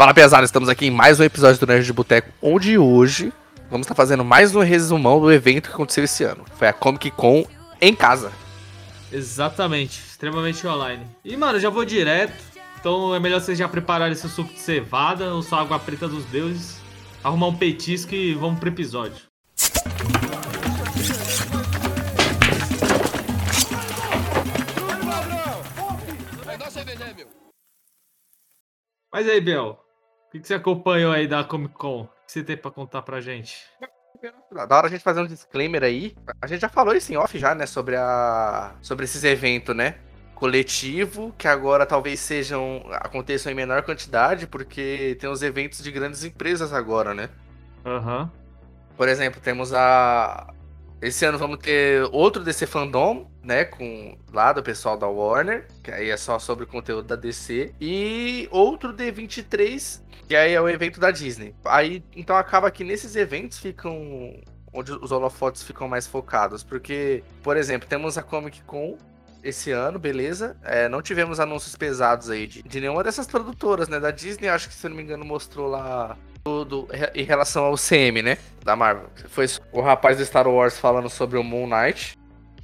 Fala pesado, estamos aqui em mais um episódio do Nerd de Boteco, onde hoje vamos estar fazendo mais um resumão do evento que aconteceu esse ano. Foi a Comic Con em casa. Exatamente, extremamente online. E mano, já vou direto. Então é melhor vocês já prepararem seu suco de cevada ou sua água preta dos deuses, arrumar um petisco e vamos pro episódio. Mas aí, Bel, que, que você acompanhou aí da Comic Con? O que você tem pra contar pra gente? Da hora a gente fazer um disclaimer aí. A gente já falou isso em off já, né? Sobre a. Sobre esses eventos, né? Coletivo, que agora talvez sejam. aconteçam em menor quantidade, porque tem os eventos de grandes empresas agora, né? Aham. Uhum. Por exemplo, temos a. Esse ano vamos ter outro DC Fandom, né? Com lá do pessoal da Warner, que aí é só sobre o conteúdo da DC. E outro D23, que aí é o evento da Disney. Aí, então acaba que nesses eventos ficam. Onde os holofotes ficam mais focados. Porque, por exemplo, temos a Comic Con esse ano, beleza. É, não tivemos anúncios pesados aí de, de nenhuma dessas produtoras, né? Da Disney, acho que se eu não me engano, mostrou lá tudo em relação ao CM, né? Da Marvel. Foi o rapaz do Star Wars falando sobre o Moon Knight.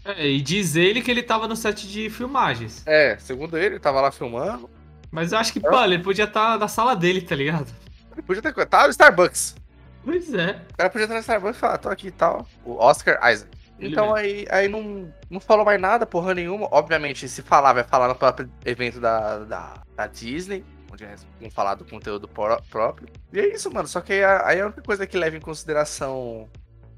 É, e diz ele que ele tava no set de filmagens. É, segundo ele, ele tava lá filmando. Mas eu acho que, pô, ele podia estar tá na sala dele, tá ligado? Ele podia ter. Tá no Starbucks. Pois é. O cara podia estar no Starbucks e falar, tô aqui e tal. O Oscar Isaac. Ele então aí, aí não, não falou mais nada, porra nenhuma. Obviamente, se falar, vai falar no próprio evento da, da, da Disney onde vão falar do conteúdo próprio. E é isso, mano. Só que aí a única coisa que leva em consideração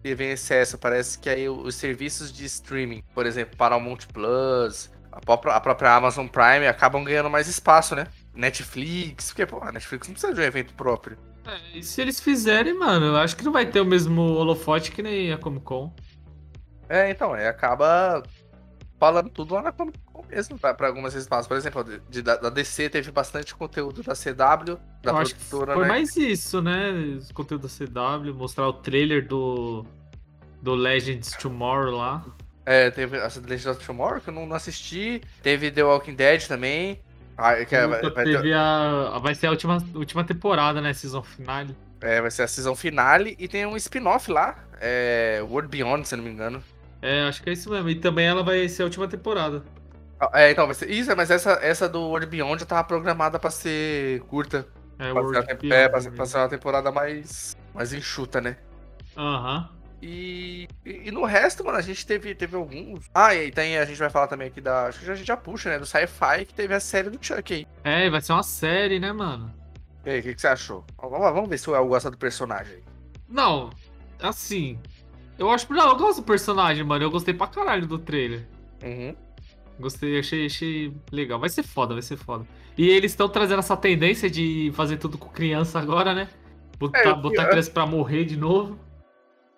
e vem excesso, parece que aí os serviços de streaming, por exemplo, Paramount Plus, a própria, a própria Amazon Prime, acabam ganhando mais espaço, né? Netflix, porque, pô, a Netflix não precisa de um evento próprio. É, e se eles fizerem, mano, eu acho que não vai ter o mesmo holofote que nem a Comic Con. É, então, aí acaba falando tudo lá na Comic Con mesmo, pra, pra algumas espaços. Por exemplo, de, da, da, DC teve bastante conteúdo da CW, da Eu produtora, foi né? mais isso, né? O conteúdo da CW, mostrar o trailer do, do Legends Tomorrow lá. É, teve a Legends of Tomorrow, que eu não assisti. Teve The Walking Dead também. Ah, que é, vai, vai, teve ter... a, vai ser a última, última temporada, né? Season finale. É, vai ser a season finale. E tem um spin-off lá, é, World Beyond, se não me engano. É, acho que é isso mesmo. E também ela vai ser a última temporada. Ah, é, então, vai ser. Isso, mas essa, essa do World Beyond já tava programada pra ser curta. É, pra World ser, Beyond, é, pra, ser, pra ser uma temporada mais, mais enxuta, né? Aham. Uhum. E, e, e, no resto, mano, a gente teve, teve alguns. Ah, e aí tem, a gente vai falar também aqui da. Acho que a gente já puxa, né? Do Sci-Fi, que teve a série do Chuck aí. É, vai ser uma série, né, mano? E aí, o que, que, você achou? Vamos, vamos ver se o El gosta do personagem. Não, assim. Eu acho. Não, eu gosto do personagem, mano. Eu gostei pra caralho do trailer. Uhum. Gostei, achei, achei legal. Vai ser foda, vai ser foda. E eles estão trazendo essa tendência de fazer tudo com criança agora, né? Botar, é, botar criança pra morrer de novo.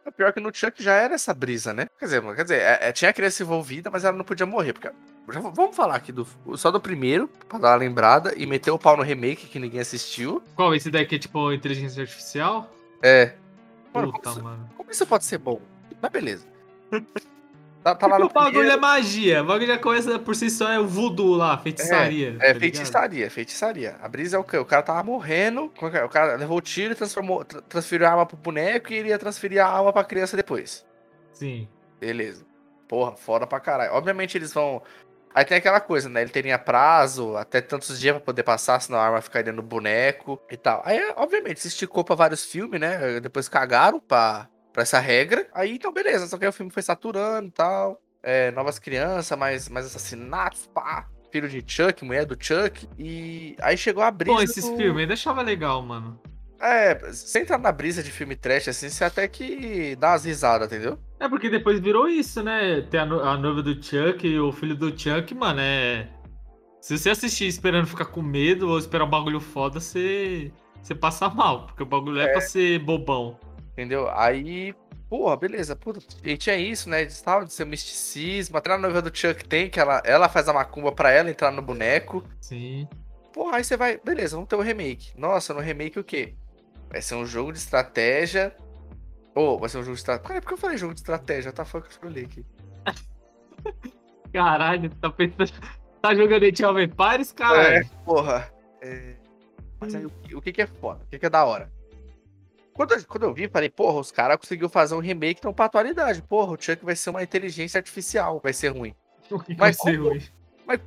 O pior que no Chuck já era essa brisa, né? Quer dizer, quer dizer é, é, tinha a criança envolvida, mas ela não podia morrer. Porque, já, vamos falar aqui do, só do primeiro, pra dar uma lembrada, e meter o pau no remake que ninguém assistiu. Qual? Esse daqui é tipo inteligência artificial? É. Mano, Puta, como, mano. Isso pode ser bom? Mas beleza. Tá, tá lá no o bagulho primeiro. é magia. O bagulho já começa por si só, é o voodoo lá, feitiçaria. É, é tá feitiçaria, feitiçaria. A brisa é o quê? O cara tava morrendo, o cara levou o tiro, transformou, transferiu a alma pro boneco e iria transferir a alma pra criança depois. Sim. Beleza. Porra, foda pra caralho. Obviamente eles vão. Aí tem aquela coisa, né? Ele teria prazo, até tantos dias pra poder passar, senão a arma ficaria no boneco e tal. Aí, obviamente, se esticou pra vários filmes, né? Depois cagaram pra essa regra. Aí, então, beleza. Só que aí o filme foi saturando e tal. É, novas crianças, mais, mais assassinatos, pá. Filho de Chuck, mulher do Chuck. E aí chegou a brisa. Pô, esses do... filmes deixava legal, mano. É, sem entrar na brisa de filme trash, assim, você até que dá umas risadas, entendeu? É, porque depois virou isso, né? Tem a, no a noiva do Chuck e o filho do Chuck, mano, é. Se você assistir esperando ficar com medo ou esperar um bagulho foda, você, você passa mal, porque o bagulho é, é pra ser bobão. Entendeu? Aí, porra, beleza. Puta, e tinha isso, né? De tal, de ser misticismo. Até na noiva do Chuck tem, que ela, ela faz a macumba pra ela entrar no boneco. Sim. Porra, aí você vai. Beleza, vamos ter o um remake. Nossa, no remake o quê? Vai ser um jogo de estratégia. Ou oh, vai ser um jogo de estratégia. Cara, por que eu falei jogo de estratégia? Tá foi que eu falei aqui. Caralho, tá pensando. Tá jogando Age of Empires, cara? É, porra. É... Mas aí, o, o que, que é foda? O que, que é da hora? Quando, eu- quando eu vi, falei, porra, os caras conseguiu fazer um remake então pra atualidade. Porra, o Chuck vai ser uma inteligência artificial, vai ser ruim. Mas vai ser ruim? Mas,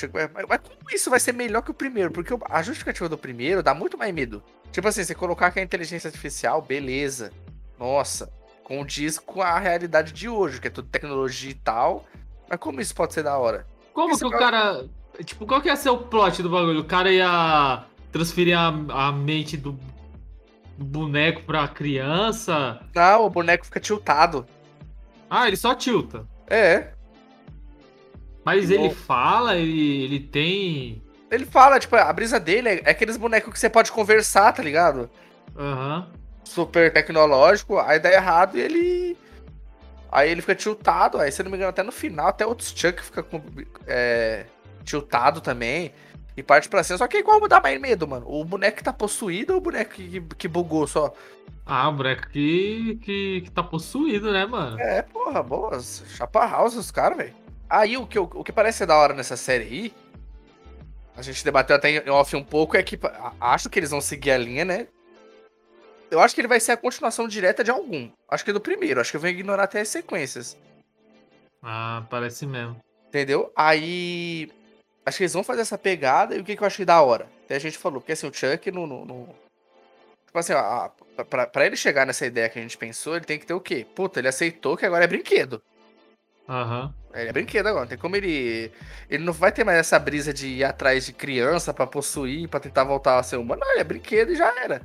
Chuck vai- mas, mas como isso vai ser melhor que o primeiro? Porque a justificativa do primeiro dá muito mais medo. Tipo assim, você colocar que é inteligência artificial, beleza. Nossa, condiz com a realidade de hoje, que é tudo tecnologia e tal. Mas como isso pode ser da hora? Como que o cara- cara. Tipo, qual que ia ser o plot do bagulho? O cara ia transferir a, a mente do boneco pra criança. Não, o boneco fica tiltado. Ah, ele só tilta. É. Mas Que ele bom. fala, ele, ele tem. Ele fala, tipo, a brisa dele é, é aqueles bonecos que você pode conversar, tá ligado? Aham. Super tecnológico, aí dá errado e ele. Aí ele fica tiltado, aí se eu não me engano, até no final, até outros Chuck fica com, é, tiltado também. E parte pra cima. Só que é igual dá mais medo, mano. O boneco que tá possuído ou o boneco que, que bugou só? Ah, o boneco que, que, que tá possuído, né, mano? É, porra, boas. Chapa house os caras, velho. Aí o que, o que parece ser da hora nessa série aí. A gente debateu até em off um pouco, é que acho que eles vão seguir a linha, né? Eu acho que ele vai ser a continuação direta de algum. Acho que é do primeiro, acho que eu vou ignorar até as sequências. Ah, parece mesmo. Entendeu? Aí. Acho que eles vão fazer essa pegada e o que, que eu achei da hora? Até a gente falou, porque assim, o Chuck no. no, no- Tipo assim, ó, pra, pra ele chegar nessa ideia que a gente pensou, ele tem que ter o quê? Puta, ele aceitou que agora é brinquedo. Aham. Ele é brinquedo agora, não tem como ele. Ele não vai ter mais essa brisa de ir atrás de criança pra possuir, pra tentar voltar a ser humano. Não, ele é brinquedo e já era.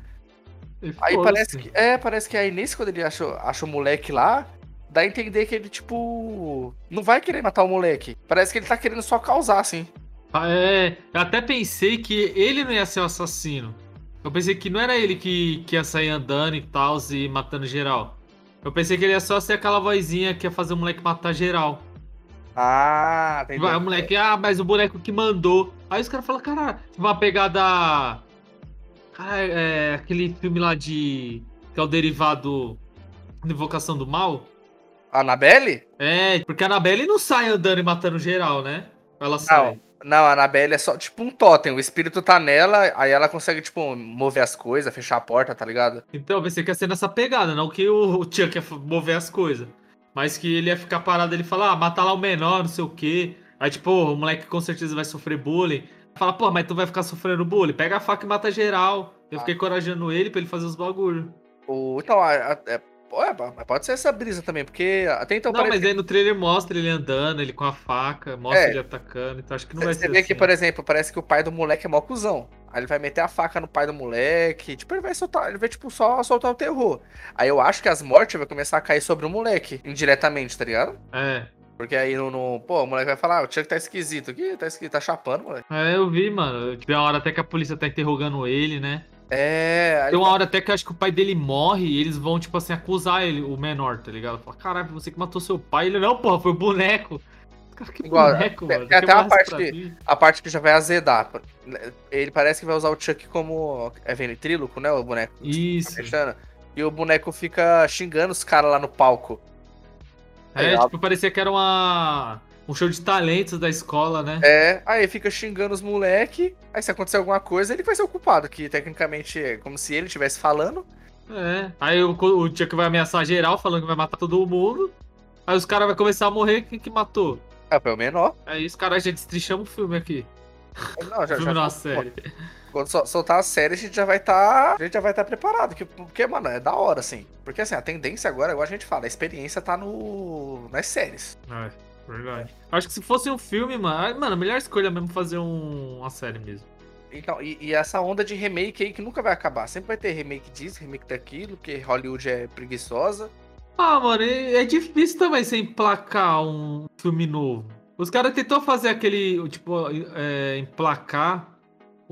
E Aí parece que. É, parece que aí nesse, quando ele acha, acha o moleque lá, dá a entender que ele, tipo. Não vai querer matar o moleque. Parece que ele tá querendo só causar, assim. É, eu até pensei que ele não ia ser o assassino. Eu pensei que não era ele que, que ia sair andando e tal, e matando geral. Eu pensei que ele ia só ser aquela vozinha que ia fazer o moleque matar geral. Ah, Vai, o moleque, ah, mas o boneco que mandou. Aí os caras falam, cara, uma pegada. Cara, é aquele filme lá de. que é o derivado de Invocação do Mal. Annabelle? É, porque a Annabelle não sai andando e matando geral, né? Ela sai. Não, a Annabelle é só tipo um totem. O espírito tá nela, aí ela consegue, tipo, mover as coisas, fechar a porta, tá ligado? Então, pensei que ia ser nessa pegada, não que o, o Chuck ia mover as coisas. Mas que ele ia ficar parado, ele falar, ah, mata lá o menor, não sei o quê. Aí, tipo, o moleque com certeza vai sofrer bullying. Fala, pô, mas tu vai ficar sofrendo bullying? Pega a faca e mata geral. Eu Ah. fiquei corajando ele pra ele fazer os bagulho. O, então, a- a- é, pode ser essa brisa também, porque até então não, mas aí no trailer mostra ele andando, ele com a faca, mostra É. ele atacando, então acho que não vai Você ser vê assim. que, por exemplo, parece que o pai do moleque é mó cuzão. Aí ele vai meter a faca no pai do moleque. Tipo, ele vai soltar, ele vai, tipo, só soltar o terror. Aí eu acho que as mortes vai começar a cair sobre o moleque, indiretamente, tá ligado? É. Porque aí no. no- pô, o moleque vai falar, ah, o Chuck tá esquisito. aqui tá esquisito, tá chapando, moleque. É, eu vi, mano. Tem uma hora até que a polícia tá interrogando ele, né? É. Tem uma hora até que eu acho que o pai dele morre e eles vão, tipo assim, acusar ele, o menor, tá ligado? Fala, caralho, você que matou seu pai. Ele, não, porra, foi o boneco. Cara, que Igual, boneco, tem- mano. tem até uma parte que- mim? a parte que já vai azedar. Ele parece que vai usar o Chuck como. É ventríloco, né? O boneco. Isso. E o boneco fica xingando os caras lá no palco. É, Legal. tipo, parecia que era uma... um show de talentos da escola, né? É, aí fica xingando os moleque. Aí se acontecer alguma coisa, ele vai ser o culpado, que tecnicamente é como se ele estivesse falando. É. Aí o, o Chuck vai ameaçar geral, falando que vai matar todo mundo. Aí os caras vão começar a morrer, quem que matou? É, foi o menor. Aí os caras já destrichamos o filme aqui. Não, já, filme já não, a pô, série. Quando sol- soltar a série, a gente já vai estar. a gente já vai estar preparado. que- Porque, mano, é da hora, assim. Porque assim, a tendência agora, igual a gente fala, a experiência tá no. nas séries. É, verdade. Acho que se fosse um filme, mano, mano, a melhor escolha mesmo fazer um- uma série mesmo. Então, e, e essa onda de remake aí que nunca vai acabar. Sempre vai ter remake disso, remake daquilo, porque Hollywood é preguiçosa. Ah, mano, é, é difícil também você emplacar um filme novo. Os caras tentou fazer aquele, tipo, é, emplacar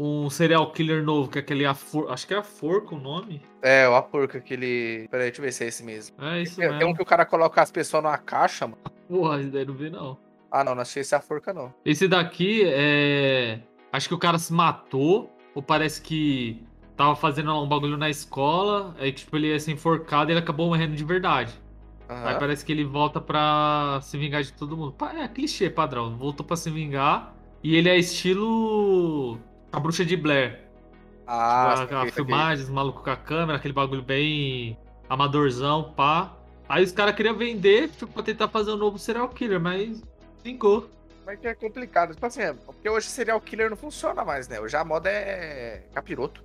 um serial killer novo, que é aquele Afor, acho que é Aforca o nome. É, o Apurca, aquele. Peraí, deixa eu ver se é esse mesmo. É isso Tem, tem um mesmo. que o cara coloca as pessoas numa caixa, mano. Porra, esse daí não vi não. Ah, não, não achei esse Apurca, não. Esse daqui é. Acho que o cara se matou, ou parece que tava fazendo um bagulho na escola, aí tipo, ele ia ser enforcado e ele acabou morrendo de verdade. Aí Aham. parece que ele volta pra se vingar de todo mundo. É clichê padrão. Voltou pra se vingar. E ele é estilo. A bruxa de Blair. Ah, tipo, a, a filmagem, os malucos com a câmera, aquele bagulho bem amadorzão, pá. Aí os caras queriam vender tipo, pra tentar fazer um novo serial killer, mas vingou. Mas que é complicado. Tipo assim, porque hoje serial killer não funciona mais, né? Hoje a moda é capiroto.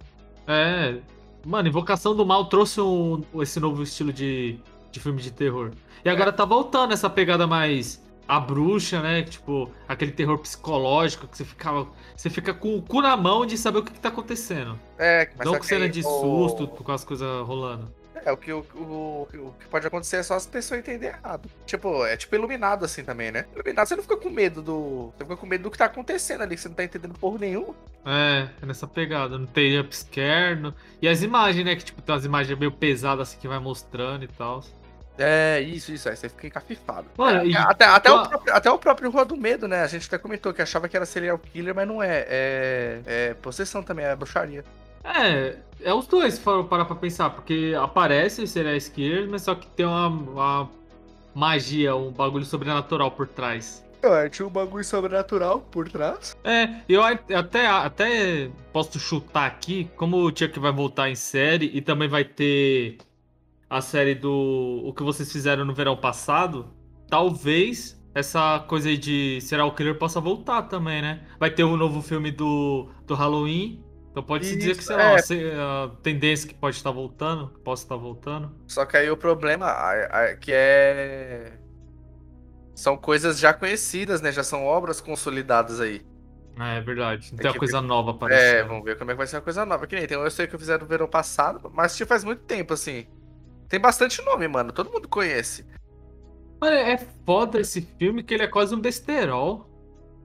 É. Mano, Invocação do Mal trouxe um, esse novo estilo de, de filme de terror. E agora é. tá voltando essa pegada mais a bruxa, né? Tipo, aquele terror psicológico que você ficava. Você fica com o cu na mão de saber o que, que tá acontecendo. É, mas Não com cena de susto, com as coisas rolando. É, o que, o, o, o, que pode acontecer é só as pessoas entenderem errado. Tipo, é tipo iluminado assim também, né? Iluminado você não fica com medo do. Você fica com medo do que tá acontecendo ali, que você não tá entendendo porra nenhum. É, é nessa pegada. Não tem upscare. No... E as imagens, né? Que tipo, tem umas imagens meio pesadas assim que vai mostrando e tal. É, isso, isso, aí você fica encafifado. Mano, é, e... até, até, o próprio, até o próprio Rua do Medo, né? A gente até comentou que achava que era serial killer, mas não é. É, é possessão também, é bruxaria. É, é os dois, se for parar pra pensar, porque aparece serial killer, mas só que tem uma, uma magia, um bagulho sobrenatural por trás. É, tinha um bagulho sobrenatural por trás. É, eu até, até posso chutar aqui, como o Chuck vai voltar em série e também vai ter a série do O que vocês fizeram no verão passado, talvez essa coisa aí de serial killer possa voltar também, né? Vai ter o um novo filme do, do Halloween. Então pode se dizer que, sei é. lá, a tendência que pode estar voltando, que possa estar voltando. Só que aí o problema é que é. São coisas já conhecidas, né? Já são obras consolidadas aí. É, é verdade. Não tem, uma coisa ver... nova aparecendo. É, vamos ver como é que vai ser a coisa nova. Que nem tem, eu sei que eu fizeram no verão passado, mas já faz muito tempo, assim. Tem bastante nome, mano. Todo mundo conhece. Mano, é foda esse filme que ele é quase um besterol.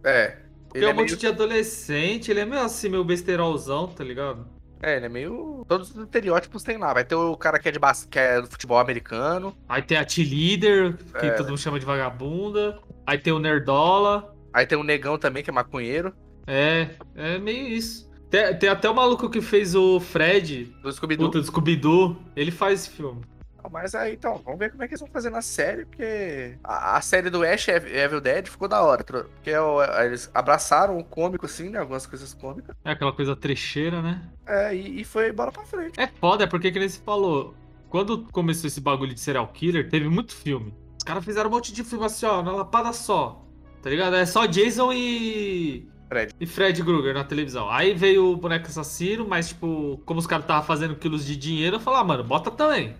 É. Tem um é monte meio... de adolescente, ele é meio assim, meio besterolzão, tá ligado? É, ele é meio. Todos os estereótipos tem lá. Vai ter o cara que é de bas... que é do futebol americano. Aí tem a T-Leader, que é. todo mundo chama de vagabunda. Aí tem o Nerdola. Aí tem o Negão também, que é maconheiro. É, é meio isso. Tem, tem, até o maluco que fez o Fred. Do Scooby-Doo. Do Scooby-Doo. Ele faz esse filme. Mas aí, então, vamos ver como é que eles vão fazer na série, porque a, a série do Ash Evil Dead ficou da hora, porque é eles abraçaram o cômico, assim, né, algumas coisas cômicas. É aquela coisa trecheira, né? É, e, e foi bola pra frente. É foda, é porque, que você falou, quando começou esse bagulho de serial killer, teve muito filme. Os caras fizeram um monte de filme assim, ó, na lapada só, tá ligado? É só Jason e Fred. E Fred Krueger na televisão. Aí veio o boneco assassino, mas, tipo, como os caras estavam fazendo quilos de dinheiro, eu falei, ah, mano, bota também.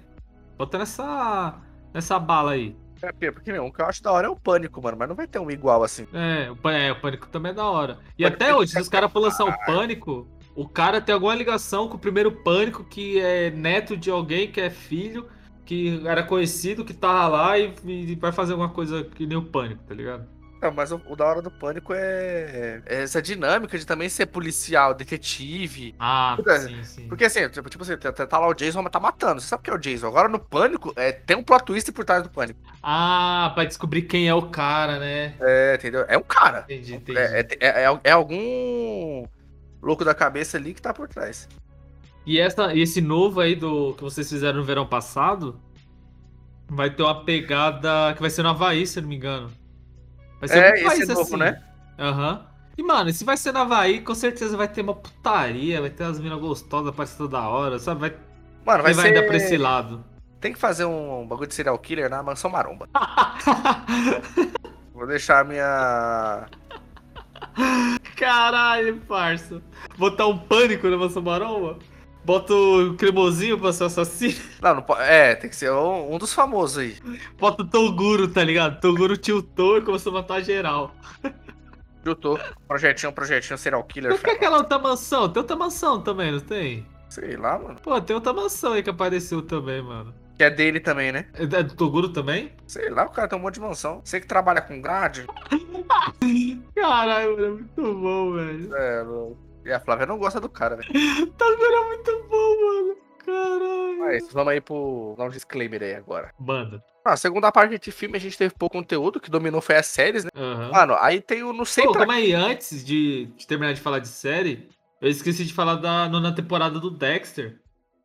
Bota nessa. nessa bala aí. É, porque, meu, o que eu acho da hora é o pânico, mano, mas não vai ter um igual assim. É, o, é, o pânico também é da hora. E até hoje, se os caras for lançar o pânico, o cara tem alguma ligação com o primeiro pânico, que é neto de alguém que é filho, que era conhecido, que tava lá e, e vai fazer alguma coisa que nem o pânico, tá ligado? Não, mas o, o, da hora do pânico é, é, essa dinâmica de também ser policial, detetive. Ah, porque, sim, sim. Porque assim, tipo, tipo assim, tá, tá, lá o Jason, mas tá matando. Você sabe o que é o Jason? Agora no pânico, é, tem um plot twist por trás do pânico. Ah, pra descobrir quem é o cara, né? É, entendeu? É um cara. Entendi, entendi. É, é, é, é algum louco da cabeça ali que tá por trás. E essa, esse novo aí do que vocês fizeram no verão passado vai ter uma pegada que vai ser no Havaí, se eu não me engano. Vai ser é, um país esse é novo, assim. né? Aham. Uhum. E, mano, se vai ser na Havaí, com certeza vai ter uma putaria, vai ter umas minas gostosas aparecendo da hora, sabe? Vai... Mano, vai, vai ser... ainda pra esse lado. Tem que fazer um bagulho de serial killer na Mansão Maromba. Vou deixar a minha... Caralho, parça. Botar um pânico na Mansão Maromba? Bota o cremosinho pra ser assassino. Não, não pode. É, tem que ser um, um, dos famosos aí. Bota o Toguro, tá ligado? Toguro tiltou e começou a matar geral. Tiltou. Projetinho, projetinho, serial killer. Por que aquela outra mansão? Tem outra mansão também, não tem? Sei lá, mano. Pô, tem outra mansão aí que apareceu também, mano. Que é dele também, né? É, é do Toguro também? Sei lá, o cara tem um monte de mansão. Você que trabalha com grade. Caralho, mano, é muito bom, velho. É, louco. E a Flávia não gosta do cara, velho. tá vendo muito bom, mano. Caralho. Mas vamos aí pro. dar um disclaimer aí agora. Banda. Ah, a segunda parte de filme a gente teve pouco conteúdo, que dominou foi as séries, né? Uhum. Mano, aí tem o não sei Pô, pra... calma aí, antes de, de terminar de falar de série, eu esqueci de falar da nona temporada do Dexter.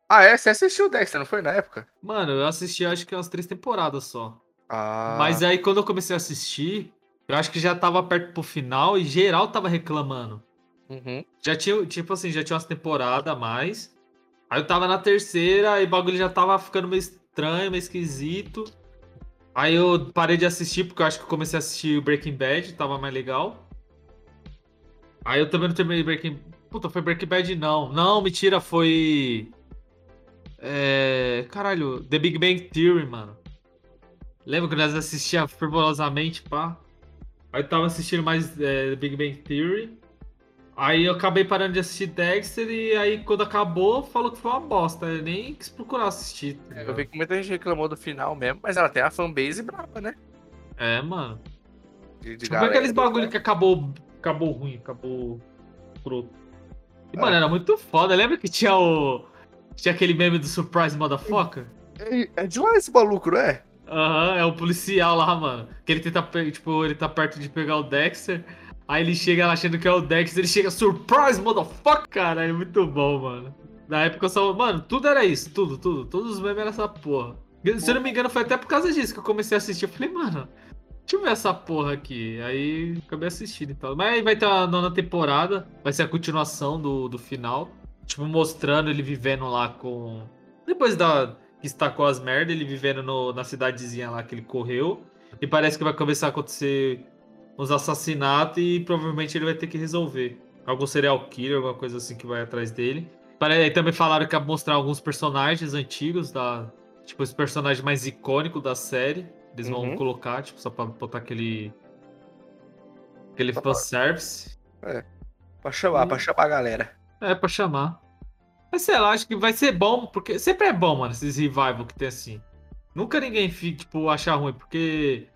Ah, é? Você assistiu o Dexter, não foi na época? Mano, eu assisti acho que umas três temporadas só. Ah. Mas aí quando eu comecei a assistir, eu acho que já tava perto pro final e geral tava reclamando. Uhum. Já tinha, tipo assim, já tinha umas temporadas a mais. Aí eu tava na terceira e o bagulho já tava ficando meio estranho, meio esquisito. Aí eu parei de assistir, porque eu acho que eu comecei a assistir Breaking Bad, tava mais legal. Aí eu também não terminei Breaking... Puta, foi Breaking Bad não. Não, mentira, foi... É... Caralho, The Big Bang Theory, mano. Lembra que nós assistia fervorosamente, pá? Aí eu tava assistindo mais é, The Big Bang Theory. Aí eu acabei parando de assistir Dexter e aí quando acabou, falou que foi uma bosta. Eu nem quis procurar assistir. tá Eu ligado? vi que muita gente reclamou do final mesmo, mas ela tem a fanbase brava, né? É, mano. De, de Tipo, galera. aqueles bagulho que acabou, acabou ruim, acabou escroto. E, mano, É. era muito foda. Lembra que tinha o. Tinha aquele meme do Surprise Motherfucker? É, é de lá esse maluco, não é? Aham, é o policial lá, mano. Que ele tenta, tipo, ele tá perto de pegar o Dexter. Aí ele chega lá achando que é o Dexter, ele chega, Surprise Motherfucker, cara. É muito bom, mano. Na época eu só. Mano, tudo era isso, tudo, tudo. Todos os memes eram essa porra. Se eu não me engano, foi até por causa disso que eu comecei a assistir. Eu falei, mano, Deixa eu ver essa porra aqui. Aí acabei assistindo e tal. Mas aí vai ter a nona temporada. Vai ser a continuação do, do final. Tipo, mostrando ele vivendo lá com. Depois da. Que estacou as merdas, ele vivendo no- na cidadezinha lá que ele correu. E parece que vai começar a acontecer uns assassinatos e provavelmente ele vai ter que resolver. Algum serial killer, alguma coisa assim que vai atrás dele. Aí também falaram que ia mostrar alguns personagens antigos da. Tipo, os personagens mais icônicos da série. Eles vão Uhum. colocar, tipo, só pra botar aquele. Aquele Só pra- fanservice. Pra chamar, Hum. pra chamar a galera. É, pra chamar. Mas sei lá, acho que vai ser bom, porque sempre é bom, mano, esses revival que tem assim. Nunca ninguém fica, tipo, achar ruim, porque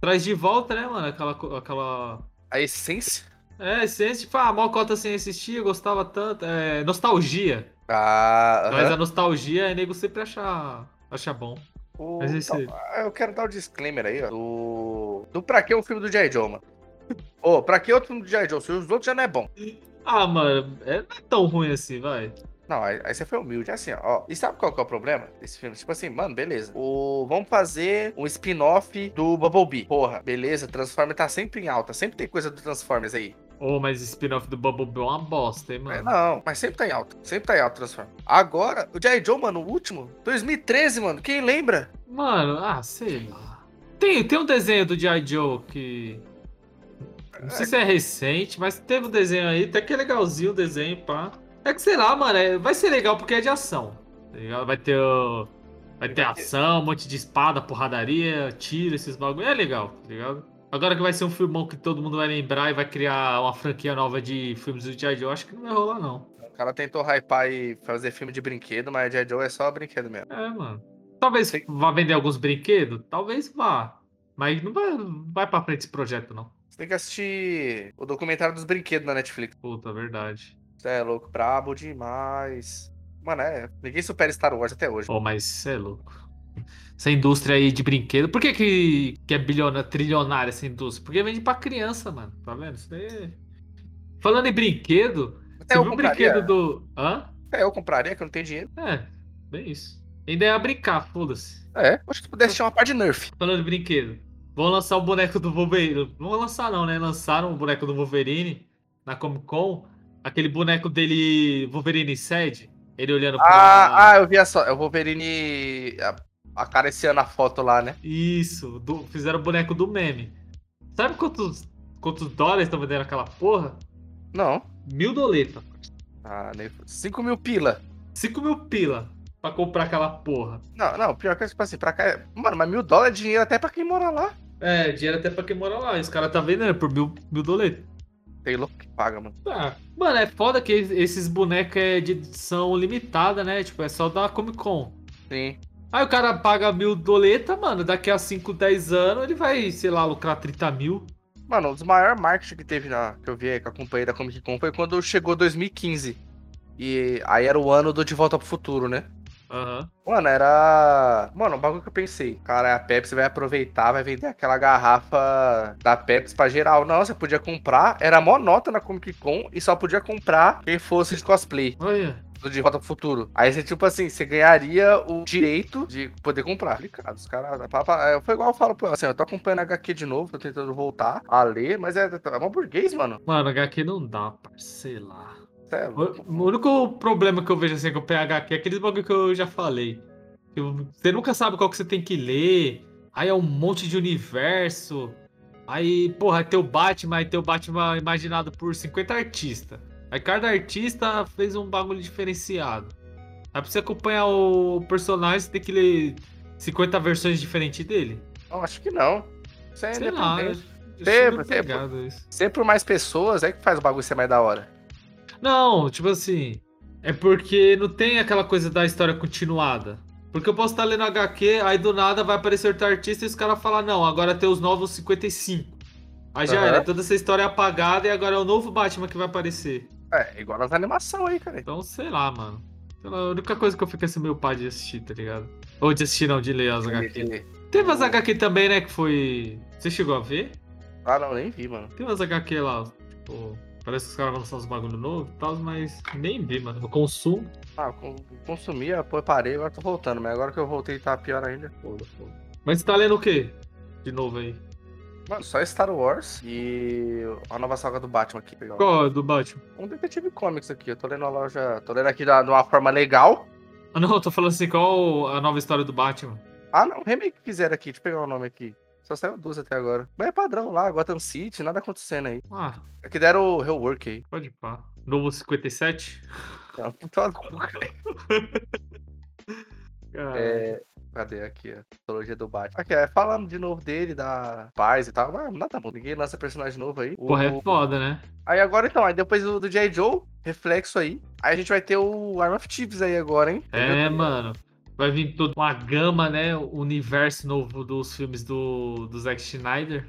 traz de volta, né, mano, aquela. aquela... A essência. É, essência, tipo, ah, mal cota sem assistir, eu gostava tanto. É, nostalgia. Ah, Mas aham. a nostalgia, é nego sempre acha, acha bom. O- Mas esse- ah, eu quero dar o disclaimer aí, ó. Do. Do pra que um filme do J. Joe, mano? Ô, pra que outro filme do J. Joe? Se os outros já não é bom. Ah, mano, é, não é tão ruim assim, vai. Não, aí, aí você foi humilde. É assim, ó. E sabe qual que é o problema desse filme? Tipo assim, mano, beleza. O... Vamos fazer um spin-off do Bumblebee. Porra, beleza. Transformers tá sempre em alta. Sempre tem coisa do Transformers aí. Ô, mas esse spin-off do Bubble Bee é uma bosta, hein, É, mano. não, mas sempre tá em alta. Sempre tá em alta Transformers. Agora, o J. Joe, mano, o último. 2013, mano. Quem lembra? Mano, ah, sei lá. Tem, tem um desenho do G.I. Joe que. Não sei se é recente, mas teve um desenho aí, até que é legalzinho o desenho, pá. É que sei lá, mano, é- vai ser legal porque é de ação. Tá? Vai ter. Vai ter Vai ter- ação, um monte de espada, porradaria, tiro, esses bagulho. É legal, tá ligado? Agora que vai ser um filmão que todo mundo vai lembrar e vai criar uma franquia nova de filmes do G.I. Joe, acho que não vai rolar, não. O cara tentou hypar e fazer filme de brinquedo, mas J. Joe é só brinquedo mesmo. É, mano. Talvez vá vender alguns brinquedos, talvez vá. Mas não vai, vai pra frente esse projeto, não. Você tem que assistir o documentário dos brinquedos na Netflix. Puta, verdade. Você é louco, brabo demais. Mano, é. Ninguém supera Star Wars até hoje. Pô, mas cê é louco. Essa indústria aí de brinquedo. Por que, que, que é bilhona, trilionária essa indústria? Porque vende pra criança, mano. Tá vendo? Isso daí é... Falando em brinquedo, Até você eu viu compraria. brinquedo do. Hã? Até eu compraria, que eu não tenho dinheiro. É, bem isso. Ainda é brincar, foda-se. É, acho que tu pudesse chamar uma par de Nerf. Falando de brinquedo. Vão lançar o boneco do Wolverine. Não vão lançar, não, né? Lançaram o boneco do Wolverine na Comic Con. Aquele boneco dele, Wolverine Sede. Ele olhando pra. Ah, ah, eu vi a só. É o Wolverine acariciando a foto lá, né? Isso, do- fizeram o boneco do meme. Sabe quantos, quantos dólares estão vendendo aquela porra? Não. Mil doleta. Ah, nem... 5 mil pila. 5 mil pila pra comprar aquela porra. Não, não, pior que tipo assim, pra cá. é- Mano, mas mil dólares é dinheiro até pra quem mora lá. É, dinheiro até pra quem mora lá. E os caras tá vendendo por mil, mil doleta. Louco que paga, mano. Tá. Mano, é foda que esses bonecos é de edição limitada, né? Tipo, é só da Comic Con. Sim. Aí o cara paga mil doleta, mano. Daqui a 5, 10 anos ele vai, sei lá, lucrar 30 mil. Mano, um dos maiores marketing que teve na. que eu vi aí, que eu acompanhei da Comic Con foi quando chegou 2015. E aí era o ano do De Volta pro Futuro, né? Aham. Mano, era. Mano, um bagulho que eu pensei. Cara, a Pepsi vai aproveitar, vai vender aquela garrafa da Pepsi pra geral. Não, você podia comprar. Era mó nota na Comic Con e só podia comprar quem fosse de cosplay. Olha. do De Volta pro Futuro. Aí você, tipo assim, você ganharia o direito de poder comprar. Complicado. Os caras. Foi igual eu falo, pô, assim, eu tô acompanhando a HQ de novo, tô tentando voltar a ler, mas é, é uma burguês, mano. Mano, HQ não dá, sei lá. Cê é O, único problema que eu vejo assim com o PHQ é aqueles bagulho que eu já falei. Que você nunca sabe qual que você tem que ler. Aí é um monte de universo. Aí, porra, tem o Batman, aí tem o Batman imaginado por 50 artistas. Aí cada artista fez um bagulho diferenciado. Aí pra você acompanhar o personagem, você tem que ler 50 versões diferentes dele. Não, acho que não. Isso é Sei lá, eu, independente. eu Sempre, sempre. por mais pessoas é que faz o bagulho ser mais da hora. Não, tipo assim, é porque não tem aquela coisa da história continuada. Porque eu posso estar lendo HQ, aí do nada vai aparecer outro artista e os caras falam, não, agora tem os novos 55. Aí já Aham. era, toda essa história é apagada e agora é o novo Batman que vai aparecer. É, igual nas animações aí, cara. Então, sei lá, mano. Sei lá, a única coisa que eu fico assim meio pá de assistir, tá ligado? Ou de assistir não, de ler as HQ. Teve as HQ também, né, que foi... Você chegou a ver? Ah, não, nem vi, mano. Tem umas HQ lá, tipo... Parece que os caras vão lançar uns bagulho novo e tal, mas nem vi, mano. Eu consumo. Ah, com- consumia, pô, parei, agora tô voltando, mas agora que eu voltei tá pior ainda. Foda, foda. Mas você tá lendo o quê? De novo aí. Mano, só Star Wars e a nova saga do Batman aqui. pegar Qual é do Batman? Um Detetive Comics aqui, eu tô lendo a loja. Tô lendo aqui de uma forma legal. Ah, não, eu tô falando assim, qual a nova história do Batman? Ah, não, remake que fizeram aqui, deixa eu pegar o nome aqui. Só saiu duas até agora. Mas é padrão lá, Gotham City, nada acontecendo aí. Ah, Aqui deram o rework aí. pode pá. Novo 57? Então, tô- cara. Cara, É, cadê aqui a trilogia do Batman? Aqui, é, falando de novo dele, da paz e tal. Mas nada bom, ninguém lança personagem novo aí. O- Porra, é foda, né? Aí agora então, aí depois do, do J. Joe, reflexo aí. Aí a gente vai ter o Arm of Thieves aí agora, hein? É, mano. Vai vir toda uma gama, né? O universo novo dos filmes do, do Zack Schneider.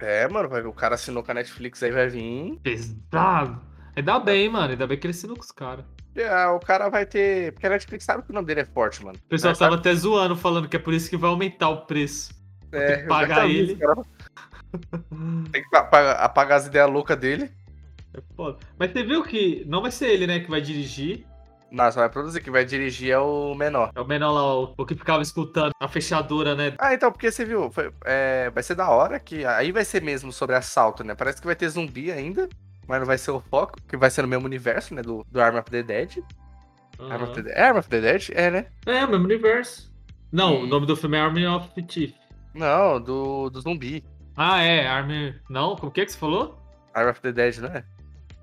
É, mano, vai ver. O cara assinou com a Netflix aí, vai vir. Pesado. Ainda bem, mano. Ainda bem que ele assinou com os caras. É, o cara vai ter. Porque a Netflix sabe que o nome dele é forte, mano. O pessoal Mas tava sabe- até zoando, falando que é por isso que vai aumentar o preço. É, que pagar ele. cara Tem que apagar, apagar as ideias loucas dele. É foda. Mas você viu que não vai ser ele, né, que vai dirigir. Não, só vai produzir. Quem vai dirigir é o menor. É o menor lá, o, o que ficava escutando a fechadura, né? Ah, então, porque você viu, foi- é, vai ser da hora que. Aí vai ser mesmo sobre assalto, né? Parece que vai ter zumbi ainda. Mas não vai ser o foco, que vai ser no mesmo universo, né? Do, do Arm of the Dead. Arm of the. É Arm of the Dead? É, né? É, o mesmo universo. Não, Hum. o nome do filme é Army of the Thief. Não, do, do zumbi. Ah, é, Army. Não, como que é que você falou? Arm of the Dead, não é?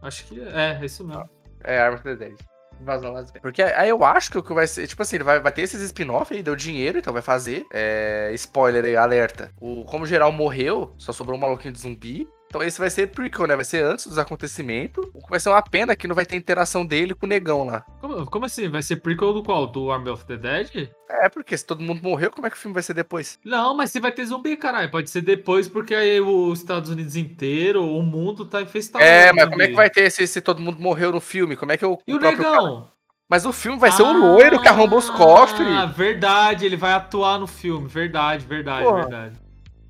Acho que é, é isso mesmo. É, Arm of the Dead. Invasão Las Vegas. Porque aí eu acho que o que vai ser, tipo assim, ele vai, vai ter esses spin-off aí, deu dinheiro, então vai fazer. É, spoiler aí, alerta. O, como geral morreu, só sobrou um maluquinho de zumbi. Então esse vai ser prequel, né? Vai ser antes dos acontecimentos. O vai ser uma pena que não vai ter interação dele com o negão lá. Como, como assim? Vai ser prequel do qual? Do Army of the Dead? É, porque se todo mundo morreu, como é que o filme vai ser depois? Não, mas se vai ter zumbi, caralho. Pode ser depois, porque aí os Estados Unidos inteiro, o mundo tá infestado. é, mas como é que vai ter se, se todo mundo morreu no filme? Como é que o, E o cara- negão? Mas o filme vai ser o loiro que arrombou os Ah, cofres. verdade, ele vai atuar no filme. Verdade, verdade, Porra. verdade. Tá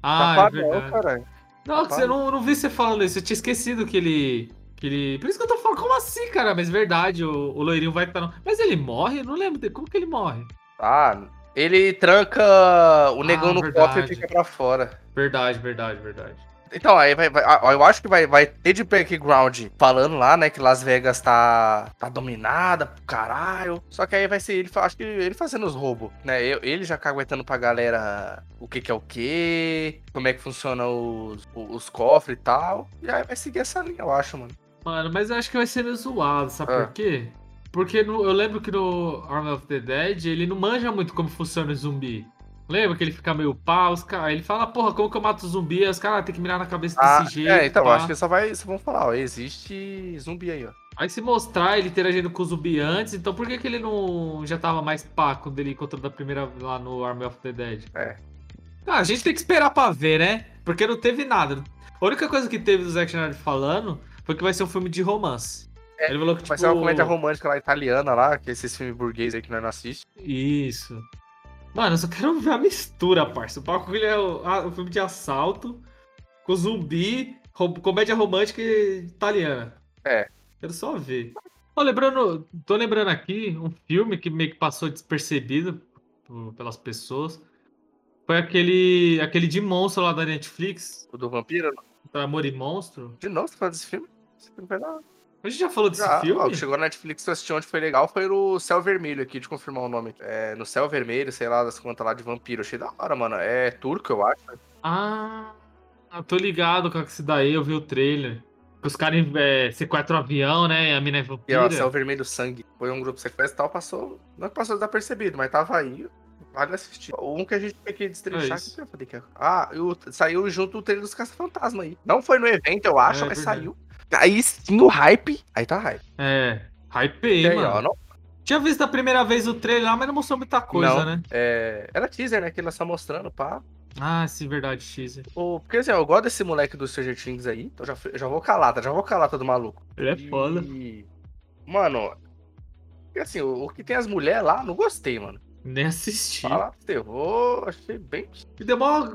Ah, é padrão, verdade. caralho. Não, você não, não vi você falando isso. Eu tinha esquecido que ele. Que ele... Por isso que eu tô falando, como assim, cara? Mas verdade, o, o loirinho vai estar. No... Mas ele morre? Eu não lembro dele. Como que ele morre? Ah, ele tranca o negão Ah, no verdade. cofre e fica pra fora. Verdade, verdade, verdade. Então, aí vai, vai- eu acho que vai, vai ter de background falando lá, né, que Las Vegas tá, tá dominada pro caralho. Só que aí vai ser ele, acho que ele fazendo os roubos, né? Ele já caguetando pra galera o que que é o que, como é que funciona os, os, cofres e tal. E aí vai seguir essa linha, eu acho, mano. Mano, mas eu acho que vai ser meio zoado, sabe Ah. por quê? Porque no- eu lembro que no Army of the Dead ele não manja muito como funciona o zumbi. Lembra que ele fica meio pá, os caras. Ele fala, porra, como que eu mato zumbi? Os caras tem que mirar na cabeça Ah, desse jeito. é, então, pá. acho que só vai, só vão falar, ó, existe zumbi aí, ó. Aí se mostrar ele interagindo com o zumbi antes, então por que, que ele não já tava mais pá quando ele encontrou da primeira lá no Army of the Dead? É. Ah, a gente tem que esperar pra ver, né? Porque não teve nada. A única coisa que teve do Zack Snyder falando foi que vai ser um filme de romance. É, ele falou que, tipo... Vai ser uma comédia romântica lá italiana lá, que é esses filmes burguês aí que nós não assiste. Isso. Mano, eu só quero ver a mistura, parça. O bagulho é o, a- o filme de assalto com zumbi, rom- comédia romântica italiana. É. Quero só ver. Tô lembrando, tô lembrando aqui um filme que meio que passou despercebido pelas pessoas. Foi aquele, aquele de monstro lá da Netflix, O do vampiro? Amor e Monstro. De novo, você fala desse filme? Esse filme foi da hora. A gente já falou desse Já, filme? ó, chegou na Netflix eu assisti onde foi legal foi no Céu Vermelho aqui, de confirmar o nome. É, no Céu Vermelho, sei lá, das contas lá de vampiro. Achei da hora, mano. É turco, eu acho. Ah, eu tô ligado com esse daí, eu vi o trailer. Os caras é, sequestram um avião, né? E a mina é E vampira. ó, Céu Vermelho Sangue. Foi um grupo sequestro e tal, passou. Não é que passou desapercebido, mas tava aí. Vale assistir. Um que a gente tem que destrinchar É aqui isso. que eu falei que é- Ah, e o- saiu junto o trailer dos Caça-Fantasma aí. Não foi no evento, eu acho, É mas verdade. saiu. Aí sim o hype. Aí tá hype. É, E hypei, aí, mano. ó, não, Tinha visto a primeira vez o trailer lá, mas não mostrou muita coisa, Não. né? é, era teaser, né? Que ele só mostrando, pá. Ah, sim, verdade, teaser. O, porque assim, eu gosto desse moleque do Stranger Things aí, então já, já vou calata, já vou calata do maluco. Ele é E, foda. Mano, porque assim, o, o que tem as mulheres lá, não gostei, mano. Nem assisti. Fala terror, achei bem. E deu mó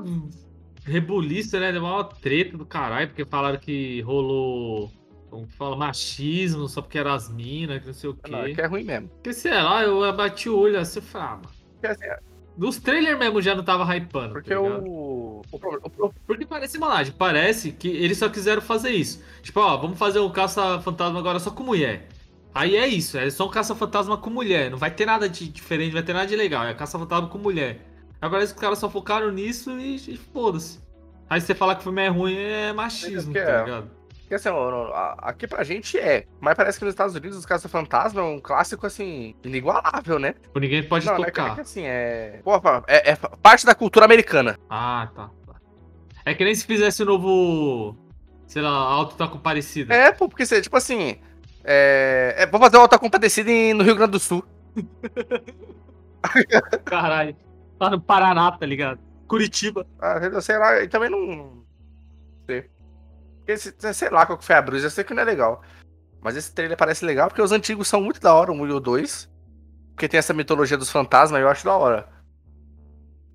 rebuliço, né? Deu mó treta do caralho, porque falaram que rolou. Como que fala? Machismo, só porque eram as minas, que não sei o quê. Não, é que é ruim mesmo. Porque sei lá, eu bati o olho assim e falei, ah, mano. Porque, assim, é- Nos trailers mesmo já não tava hypando. porque tá o, o, pro- o pro- Porque parece malagem, parece que eles só quiseram fazer isso. Tipo, ó, vamos fazer um caça-fantasma agora só com mulher. Aí é isso, é só um caça-fantasma com mulher. Não vai ter nada de diferente, não vai ter nada de legal. É caça-fantasma com mulher. Agora os caras só focaram nisso e, e foda-se. Aí você falar que o filme é ruim é machismo, Porque tá é. ligado? porque, assim, aqui pra gente é. Mas parece que nos Estados Unidos os Caça-Fantasma é um clássico, assim, inigualável, né? Tipo, ninguém pode não, não é que, é tocar. que, assim, é. Pô, é, é parte da cultura americana. Ah, tá, tá. É que nem se fizesse o novo. Sei lá, Alto tá comparecido. É, pô, porque você, tipo assim. É, é, vou fazer uma outra compadecida em- no Rio Grande do Sul. Caralho. Lá no Paraná, tá ligado? Curitiba. Ah, eu sei lá, e também não. Sei. Porque, se- sei lá qual que foi a brisa, eu sei que não é legal. Mas esse trailer parece legal porque os antigos são muito da hora, 1 e o 2. Porque tem essa mitologia dos fantasmas, eu acho da hora.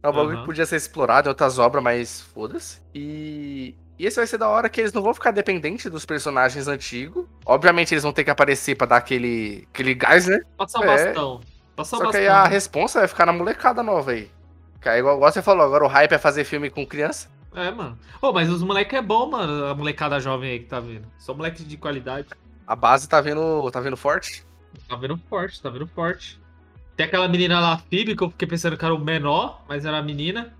É um bagulho que podia ser explorado em outras obras, mas foda-se. E... e esse vai ser da hora que eles não vão ficar dependentes dos personagens antigos. Obviamente eles vão ter que aparecer pra dar aquele, aquele gás, né? Passar o É. bastão. Passar Só que aí a responsa vai ficar na molecada nova aí. Que aí, igual, igual você falou, agora o hype é fazer filme com criança. É, mano. Ô, mas os moleques é bom, mano. A molecada jovem aí que tá vindo. Só moleque de qualidade. A base tá vindo, tá vindo forte. Tá vindo forte, tá vindo forte. Tem aquela menina lá, Phoebe, que eu fiquei pensando que era o menor, mas era a menina.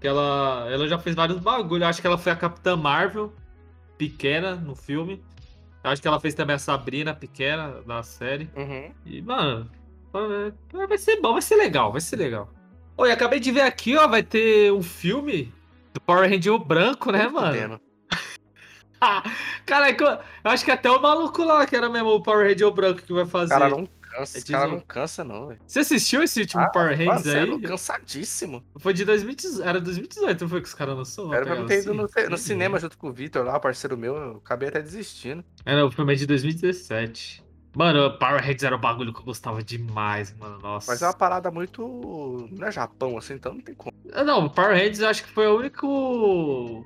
Que ela, ela já fez vários bagulhos. Acho que ela foi a Capitã Marvel, pequena, no filme. Acho que ela fez também a Sabrina, pequena, da série. Uhum. E, mano, vai ser bom, vai ser legal, vai ser legal. Oi, acabei de ver aqui, ó, vai ter um filme do Power Ranger branco, né, mano? Fudendo. Cara, eu acho que até o maluco lá, que era mesmo o Power Ranger branco que vai fazer. cara não cansa, É esse cara não cansa, não, velho. Você assistiu esse último Ah, Power Rangers aí? cansadíssimo. Foi de 2018, era 2018, não foi que os caras lançou? Era pra eu ter ido no, no Nem cinema junto com o Vitor lá, parceiro meu, eu acabei até desistindo. Era, o filme é de 2017. Mano, o Power Rangers era um bagulho que eu gostava demais, mano, nossa. Mas é uma parada muito. Não é Japão, assim, então não tem como. Não, o Power Rangers eu acho que foi o único.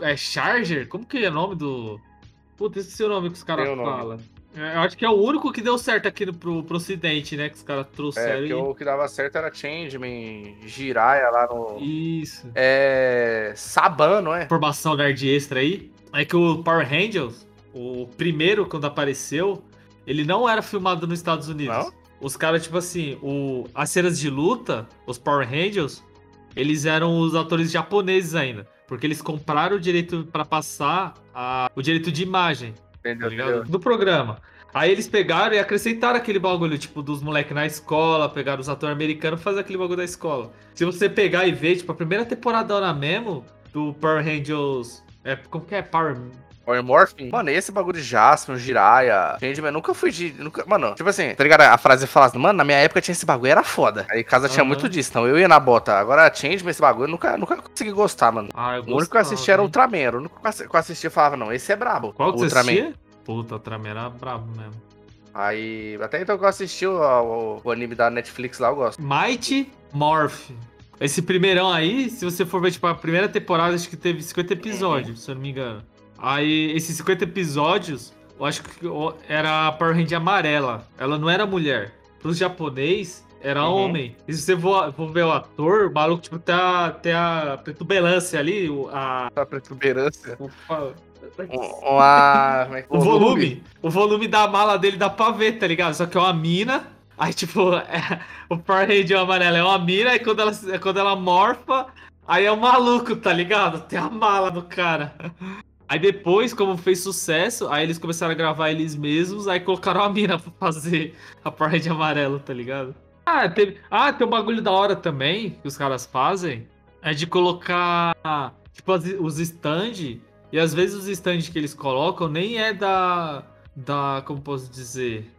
É Charger? Como que é o nome do. Puta, esqueci o nome que os caras falam. É, Eu acho que é o único que deu certo aqui no, pro, pro ocidente, né? Que os caras É, trouxeram. porque e- o que dava certo era Changeman, Jiraiya lá no. Isso. É. Saban, não é? Informação nerd extra aí. É que o Power Rangers, o primeiro quando apareceu, ele não era filmado nos Estados Unidos. Não? Os caras, tipo assim, o, as cenas de luta, os Power Rangers, eles eram os atores japoneses ainda. Porque eles compraram o direito pra passar a- o direito de imagem, tá? Do programa. Aí eles pegaram e acrescentaram aquele bagulho, tipo, dos moleques na escola, pegaram os atores americanos e fazer aquele bagulho da escola. Se você pegar e ver, tipo, a primeira temporada na mesmo, do Power Rangers. É, como que é? Power. Power Morphing. Mano, esse bagulho de Jasper, Jiraiya, Changeman, nunca fui de. Nunca, mano, tipo assim, tá ligado? A frase fala assim, mano, na minha época tinha esse bagulho, era foda. Aí casa tinha Aham. muito disso, então eu ia na bota. Agora, Changeman, esse bagulho, eu nunca, nunca consegui gostar, mano. Ah, eu O único que eu assisti era o Ultraman, o único que eu eu assisti e falava, não, esse é brabo. Qual que você Ultraman. assistia? Puta, o Ultraman era brabo mesmo. Aí, até então que eu assisti o, o- o anime da Netflix lá, eu gosto. Mighty Morph. Esse primeirão aí, se você for ver, tipo, a primeira temporada, acho que teve 50 episódios, se eu não me engano. Aí, esses 50 episódios eu acho que era a Power Ranger amarela. Ela não era mulher. Pros japonês, era uhum. homem. E se você for, for, ver o ator, o maluco, tipo, tem a, tem a protuberância ali. A, a protuberância? O, o, a, é o volume. O volume da mala dele dá pra ver, tá ligado? Só que é uma mina. Aí, tipo, é, o Power Ranger amarelo é uma mina, e quando ela, quando ela morfa, aí é um maluco, tá ligado? Tem a mala do cara. Aí depois, como fez sucesso, aí eles começaram a gravar eles mesmos, aí colocaram a mina pra fazer a Power de amarelo, tá ligado? Ah, teve... ah, tem um bagulho da hora também que os caras fazem. É de colocar, tipo, os stand. E às vezes os stands que eles colocam nem é da. Da. Como posso dizer?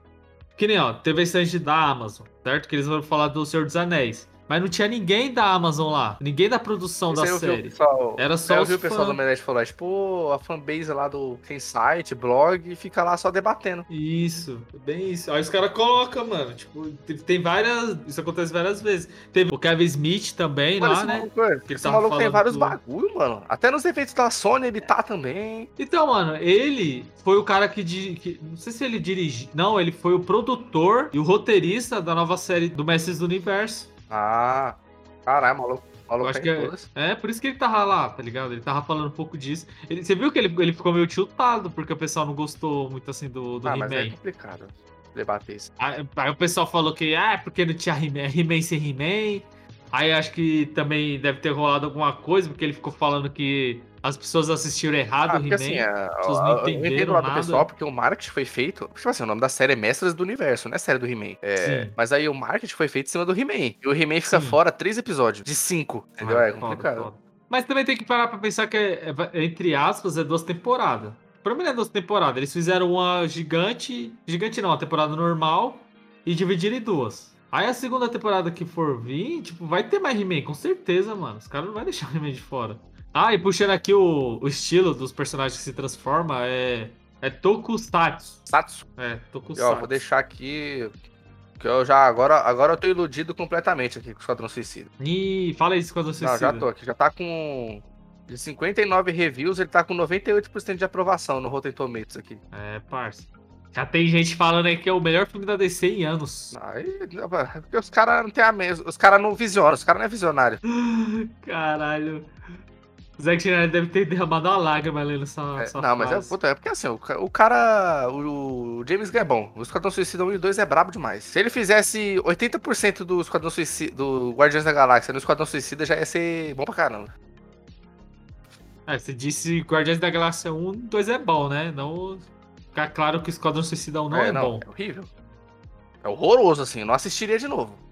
Que nem, ó, teve stand da Amazon, certo? Que eles vão falar do Senhor dos Anéis. Mas não tinha ninguém da Amazon lá. Ninguém da produção da série. Pessoal, Era só eu os vi o pessoal fã... do Menete falar, tipo, a fanbase lá do tem site, blog, e fica lá só debatendo. Isso, bem isso. Aí os caras colocam, mano. Tipo, tem várias. Isso acontece várias vezes. Teve o Kevin Smith também mano, lá, né? Maluco, é, que esse maluco tem vários do... bagulho, mano. Até nos eventos da Sony ele tá também. Então, mano, ele foi o cara que, que. Não sei se ele dirigiu. Não, ele foi o produtor e o roteirista da nova série do Mestres do Universo. Ah, caralho, maluco. Maluco acho que é, é, por isso que ele tava lá, tá ligado? Ele tava falando um pouco disso. Ele, você viu que ele, ele ficou meio tiltado, porque o pessoal não gostou muito assim do, do ah, He-Man. Mas é complicado debater isso. Aí, aí, o pessoal falou que, ah, é porque não tinha He-Man sem He-Man. Aí acho que também deve ter rolado alguma coisa, porque ele ficou falando que as pessoas assistiram errado ah, o He-Man. Assim, é, eu entendo lá do pessoal, porque o marketing foi feito. Tipo assim, o nome da série é Mestres do Universo, não é série do He-Man. É, mas aí o marketing foi feito em cima do He-Man. E o He-Man fica Sim. fora três episódios, de cinco. Entendeu? Ah, é complicado. Foda, foda. Mas também tem que parar pra pensar que, é, é, entre aspas, é duas temporadas. Pra mim não é duas temporadas. Eles fizeram uma gigante. Gigante não, uma temporada normal e dividiram em duas. Aí a segunda temporada que for vir, tipo, vai ter mais He-Man, com certeza, mano. Os caras não vão deixar o He-Man de fora. Ah, e puxando aqui o, o estilo dos personagens que se transforma, é. É Tokusatsu. Satsu? É, Tokusatsu. Eu, vou deixar aqui. Que eu já. Agora, agora eu tô iludido completamente aqui com o Esquadrão Suicida. Ih, fala aí Esquadrão Suicida. Não, já tô aqui. Já tá com. De 59 reviews, ele tá com 98% de aprovação no Rotten Tomatoes aqui. É, parça. Já tem gente falando aí que é o melhor filme da DC em anos. Aí, porque os caras não tem a mesma. Os caras não visionam, os caras não é visionário. Caralho. O Zack Snyder deve ter derramado uma lágrima ali nessa, é, Não, mas é, puta, é porque assim, o, o cara. O, o James Gunn é bom. O Esquadrão Suicida 1 e 2 é brabo demais. Se ele fizesse 80% do Esquadrão Suicida. do Guardiões da Galáxia no Esquadrão Suicida, já ia ser bom pra caramba. É, você disse Guardiões da Galáxia 1 e 2 é bom, né? Não. Ficar claro que o Esquadrão Suicida 1 não é, é não, bom. É horrível. É horroroso, assim. Eu não assistiria de novo.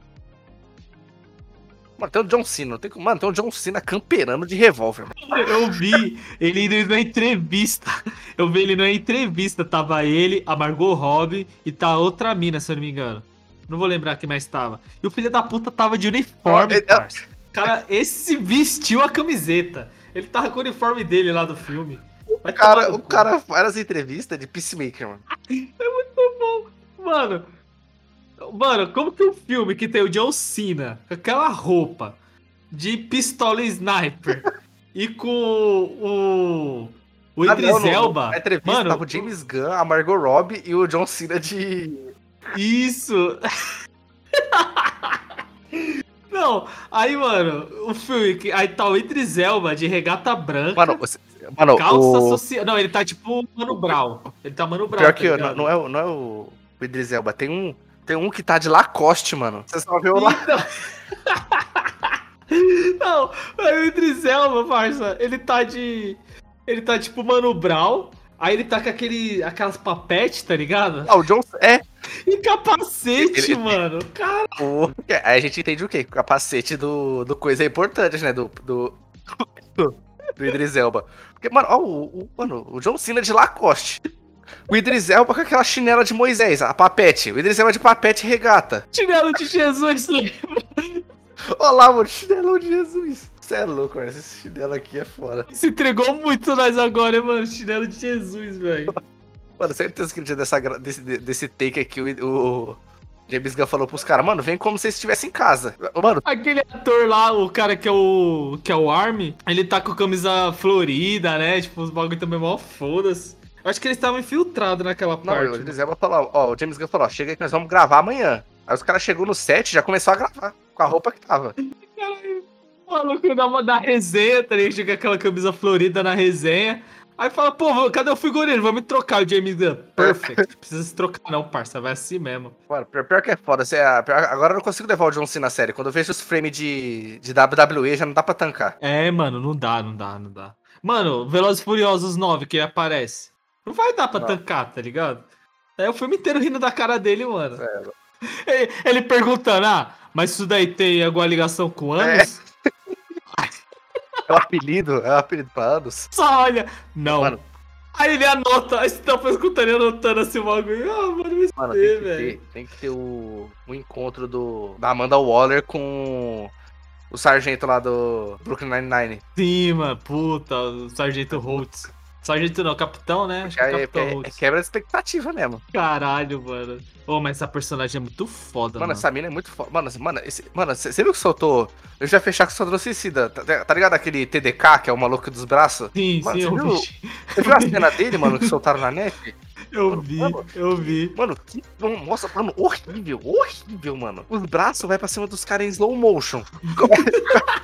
Mano, tem o John Cena. Tem... Mano, tem o John Cena camperando de revólver. Eu vi ele indo na entrevista. Eu vi ele na entrevista. Tava ele, a Margot Robbie e tá outra mina, se eu não me engano. Não vou lembrar quem mais tava. E o filho da puta tava de uniforme, oh, é... Cara, esse vestiu a camiseta. Ele tava com o uniforme dele lá do filme. o cara, o cara faz as entrevistas de Peacemaker, mano. É muito bom. Mano, Mano, como que um filme que tem o John Cena com aquela roupa de pistola sniper e com o. O ah, Idris não, Elba. Na entrevista mano, tava o James Gunn, a Margot Robbie e o John Cena de. Isso! Não, aí, mano, o filme. Aí tá o Idris Elba de regata branca. Mano, você, mano calça o... social. Não, ele tá tipo Mano Brown. Ele tá Mano Brown. Pior tá que não, não, é, não é o, o Idris Elba. Tem um, tem um que tá de Lacoste, mano. Você só viu lá. Não, o Idris Elba, parça, ele tá de. Ele tá tipo Mano Brown. Aí ele tá com aquele, aquelas papetes, tá ligado? Ah, o John. É. E capacete, ele, mano. Cara. O... Aí a gente entende o quê? O capacete do, do coisa é importante, né? Do. Do, do Idris Elba. Porque, mano, ó, o, o, mano, o John Cena de Lacoste. O Idris Elba com aquela chinela de Moisés, a papete. O Idris Elba de papete regata. Chinelo de Jesus, lembra? Olá, mano, chinelo de Jesus. Você é louco, mano. Esse chinelo aqui é foda. Se entregou muito nós agora, mano. Chinelo de Jesus, velho. Mano, certeza que no dia dessa, desse, desse take aqui, o, o James Gunn falou pros caras, mano, vem como se estivesse em casa. Mano. Aquele ator lá, o cara que é o. que é o Army, ele tá com camisa florida, né? Tipo, os bagulho também mó foda-se. Acho que eles estavam infiltrados naquela Não, parte. o Idris Elba falou, ó, o James Gunn falou, ó, chega aí que nós vamos gravar amanhã. Aí os caras chegou no set e já começou a gravar, com a roupa que tava. O maluco dá uma da resenha, tá ligado? Chega aquela camisa florida na resenha. Aí fala, pô, cadê o figurino? Vamos trocar o James Gunn. Perfect. Precisa se trocar, não, parça. Vai assim mesmo. Mano, pior, que é foda. Você, é- agora eu não consigo levar o John Cena na série. Quando eu vejo os frames de, de WWE, já não dá pra tancar. É, mano, não dá, não dá, não dá. Mano, Velozes e Furiosos 9 que aparece. Não vai dar pra Não. tancar, tá ligado? É o filme inteiro rindo da cara dele, mano. É, Ele, ele perguntando, ah, mas isso daí tem alguma ligação com anos? é o apelido, é o apelido pra anos. Só olha. Não. Mano. Aí ele anota, aí você tá escutando anotando assim o bagulho. Ah, mano, vai Mano, tem que velho. ter, tem que ter o, o encontro do, da Amanda Waller com o sargento lá do Brooklyn Nine-Nine. Sim, mano, puta, o Sargento Holtz. Sargento não, capitão, né? Acho que É, é é, Capitão é- é Holtz. quebra expectativa mesmo. Caralho, mano. Ô, mas essa personagem é muito foda, Mano, mano. essa mina é muito foda. Mano, mano, esse, mano você viu que soltou? Eu já fechar com o Esquadrão Suicida. Tá, tá ligado aquele TDK, que é o maluco dos braços? Sim, Mano, sim, você eu viu? vi. Você viu a cena dele, mano, que soltaram na net? Eu vi, Mano. eu vi. Mano, que. Nossa, mano, horrível, horrível, mano. Os braços vai pra cima dos caras em slow motion.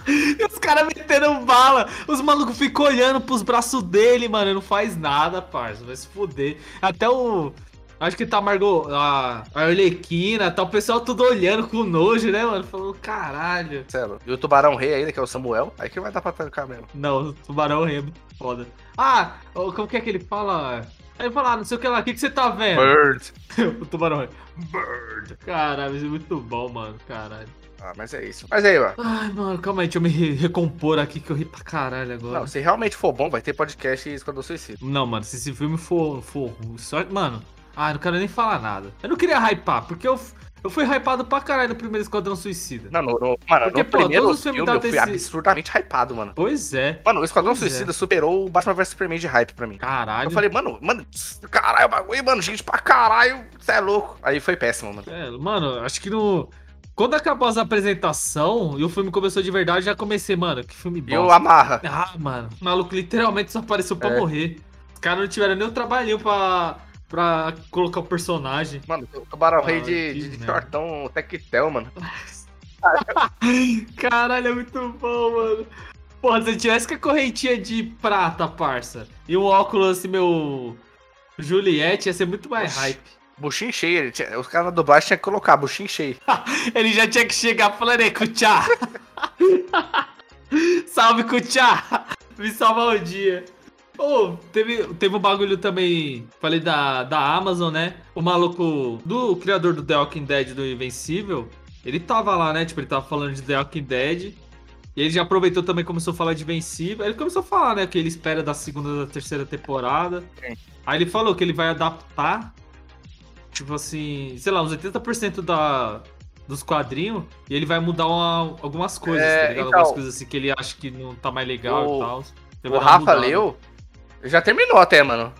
E os caras metendo bala. Os malucos ficam olhando pros braços dele, mano. Não faz nada, parça. Vai se fuder. Até o. Acho que tá Margot. A, Arlequina, tá o pessoal tudo olhando com nojo, né, mano? Falando, caralho. Sério. E o Tubarão Rei ainda, que é o Samuel. Aí que vai dar pra tancar mesmo. Não, o tubarão rei é foda. Ah, como que é que ele fala? Aí ele fala, ah, não sei o que lá, o que, que você tá vendo? Bird. o tubarão. Bird. Caralho, isso é muito bom, mano. Caralho. Ah, mas é isso. Mas aí, ó. Ai, mano, calma aí, deixa eu me re- recompor aqui que eu ri pra caralho agora. Não, se realmente for bom, vai ter podcast Esquadrão Suicida. Não, mano, se esse filme for, for só. Mano, ah, não quero nem falar nada. Eu não queria hypar, porque eu, eu fui hypado pra caralho no primeiro Esquadrão Suicida. Não, no, no- mano, Porque, no pô, primeiro todos os filme filmes eu fui absurdamente hypado, mano. Pois é. Mano, o Esquadrão é. Suicida superou o Batman vs Superman de hype pra mim. Caralho. Eu falei, mano, mano, caralho, o bagulho, mano, gente pra caralho, você é louco. Aí foi péssimo, mano. É, mano, acho que no. Quando acabou as apresentação e o filme começou de verdade, já comecei, mano, que filme bom. Amarra. Ah, mano, o maluco literalmente só apareceu pra É. morrer. Os caras não tiveram nem o trabalhinho pra, pra colocar o personagem. Mano, o Tubarão Ah, Rei de, que de, de merda. shortão tectel, mano. Caralho, é muito bom, mano. Porra, se eu tivesse com a correntinha de prata, parça, e um óculos assim, meu. Juliette, ia ser muito mais Oxi. hype. Buchinho cheio, tinha- os caras na dublagem tinham que colocar buchinho cheio. Ele já tinha que chegar falando, ei, Kuchá! Salve, Kuchá! Me salvar o dia. Ô, teve, teve um bagulho também, falei da, da Amazon, né? O maluco do criador do The Walking Dead, do Invencível, ele tava lá, né? Tipo, ele tava falando de The Walking Dead. E ele já aproveitou também, começou a falar de Invencível. Aí ele começou a falar, né? Que ele espera da segunda da terceira temporada. Sim. Aí ele falou que ele vai adaptar, tipo assim, sei lá, uns 80% da, dos quadrinhos. E ele vai mudar uma- algumas coisas, É, tá ligado? então, algumas coisas assim que ele acha que não tá mais legal o- e tal. O Rafa leu, já terminou até, mano.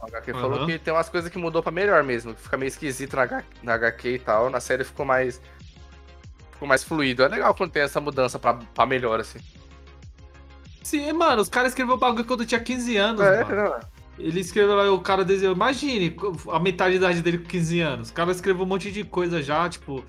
O HQ Aham. falou que tem umas coisas que mudou pra melhor mesmo, que fica meio esquisito na, H- na HQ e tal. Na série ficou mais. Ficou mais fluido. É legal quando tem essa mudança pra, pra melhor, assim. Sim, mano, os caras escreveram o bagulho quando eu tinha 15 anos, É, mano. não, Ele escreveu lá, o cara desenhou. Imagine a metade da idade dele com 15 anos. O cara escreveu um monte de coisa já, tipo.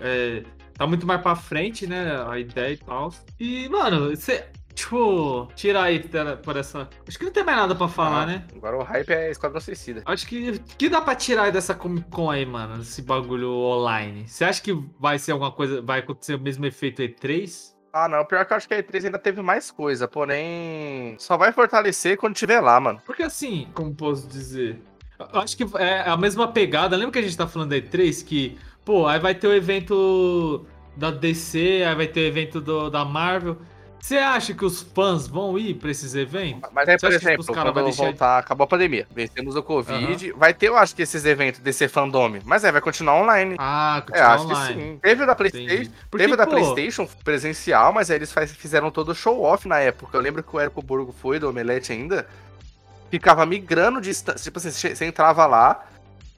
é, tá muito mais pra frente, né? A ideia e tal. E, mano, você. Tipo, tirar aí por essa. Acho que não tem mais nada pra falar, não. né? Agora o hype é Esquadrão Suicida. Acho que. que dá pra tirar aí dessa Comic Con aí, mano? Esse bagulho online. Você acha que vai ser alguma coisa. Vai acontecer o mesmo efeito E3? Ah, não. Pior que eu acho que a E3 ainda teve mais coisa, porém. Só vai fortalecer quando tiver lá, mano. Porque assim, como posso dizer? Eu acho que é a mesma pegada. Lembra que a gente tá falando da E3? Que, pô, aí vai ter o evento da DC, aí vai ter o evento do, da Marvel. Você acha que os fãs vão ir pra esses eventos? Mas aí, Você por exemplo, quando voltar, acabou a pandemia, vencemos o Covid, vai ter, eu acho que esses eventos desse fandom, mas aí vai continuar online. Ah, É, continuar acho online. que sim. Teve o da PlayStation. Porque, teve o da PlayStation presencial, mas aí eles faz- fizeram todo o show off na época. Eu lembro que o Érico Burgo foi do Omelete ainda, ficava migrando de. Tipo assim, você entrava lá,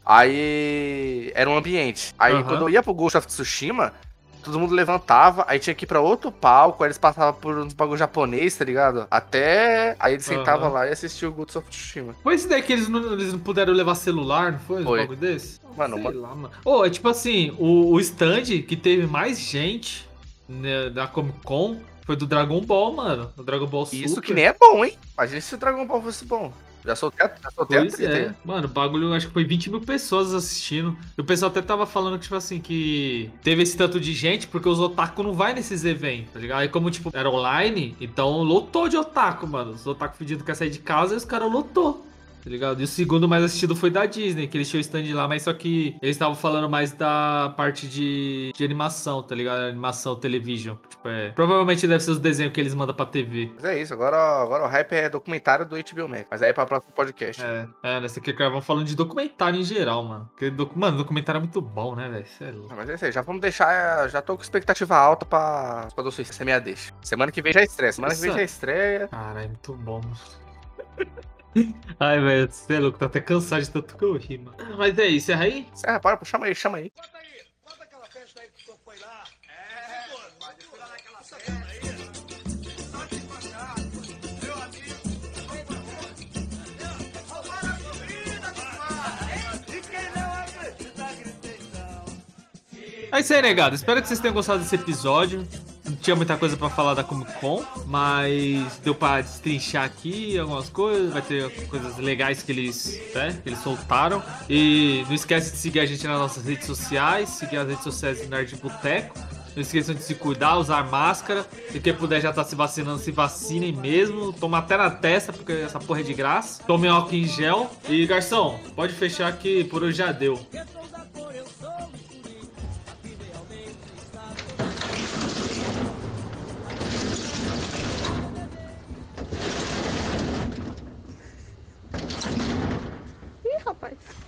aí era um ambiente. Aí Aham. quando eu ia pro Ghost of Tsushima, todo mundo levantava, aí tinha que ir pra outro palco, aí eles passavam por uns bagulho japonês, tá ligado? Até. Aí eles sentavam Aham. lá e assistiam o Ghost of Tsushima. Foi esse daí que eles não, eles não puderam levar celular, não foi? Foi. Um bagulho desse? Mano, Sei uma- lá, mano. Ô, é tipo assim, o, o stand que teve mais gente né, da Comic Con foi do Dragon Ball, mano. O Dragon Ball Super. Isso que nem é bom, hein? Imagina se o Dragon Ball fosse bom. Já soltei a, já soltei a Pois treta é. aí. Mano, o bagulho, acho que foi 20 mil pessoas assistindo. E o pessoal até tava falando, tipo assim, que teve esse tanto de gente porque os otaku não vai nesses eventos, tá ligado? Aí como, tipo, era online, então lotou de otaku, mano. Os otaku pedindo que ia sair de casa e os caras lotou. Tá ligado? E o segundo mais assistido foi da Disney, que eles tinham stand lá, mas só que eles estavam falando mais da parte de, de animação, tá ligado? Animação, television. Tipo, é. Provavelmente deve ser os desenhos que eles mandam pra TV. Mas é isso, agora, agora o hype é documentário do HBO Max. Mas aí é pra próximo podcast. É, é, nessa aqui vamos falando de documentário em geral, mano. Porque, docu- mano, documentário é muito bom, né, velho? É louco. Mas é isso aí, já vamos deixar. Já tô com expectativa alta pra Esquadrão Suicida, você me a deixa. Semana que vem já estreia. Semana que vem já estreia. Caralho, é muito bom, mano. Ai, velho, você é louco, tá até cansado de tanto que eu ri, mano. Mas é isso, é aí? Serra, para, pô, chama aí, chama aí. Conta aí, conta aquela festa aí que o senhor foi lá. É, pô, pode lá naquela festa aí. É isso aí, negado. Espero que vocês tenham gostado desse episódio. Tinha muita coisa pra falar da Comic Con, mas deu pra destrinchar aqui algumas coisas. Vai ter coisas legais que eles, né, que eles soltaram. E não esquece de seguir a gente nas nossas redes sociais, seguir as redes sociais do Nerd Boteco. Não esqueçam de se cuidar, usar máscara. E quem puder já tá se vacinando, se vacinem mesmo. Toma até na testa, porque essa porra é de graça. Tomem álcool em gel. E garçom, pode fechar que por hoje já deu. help.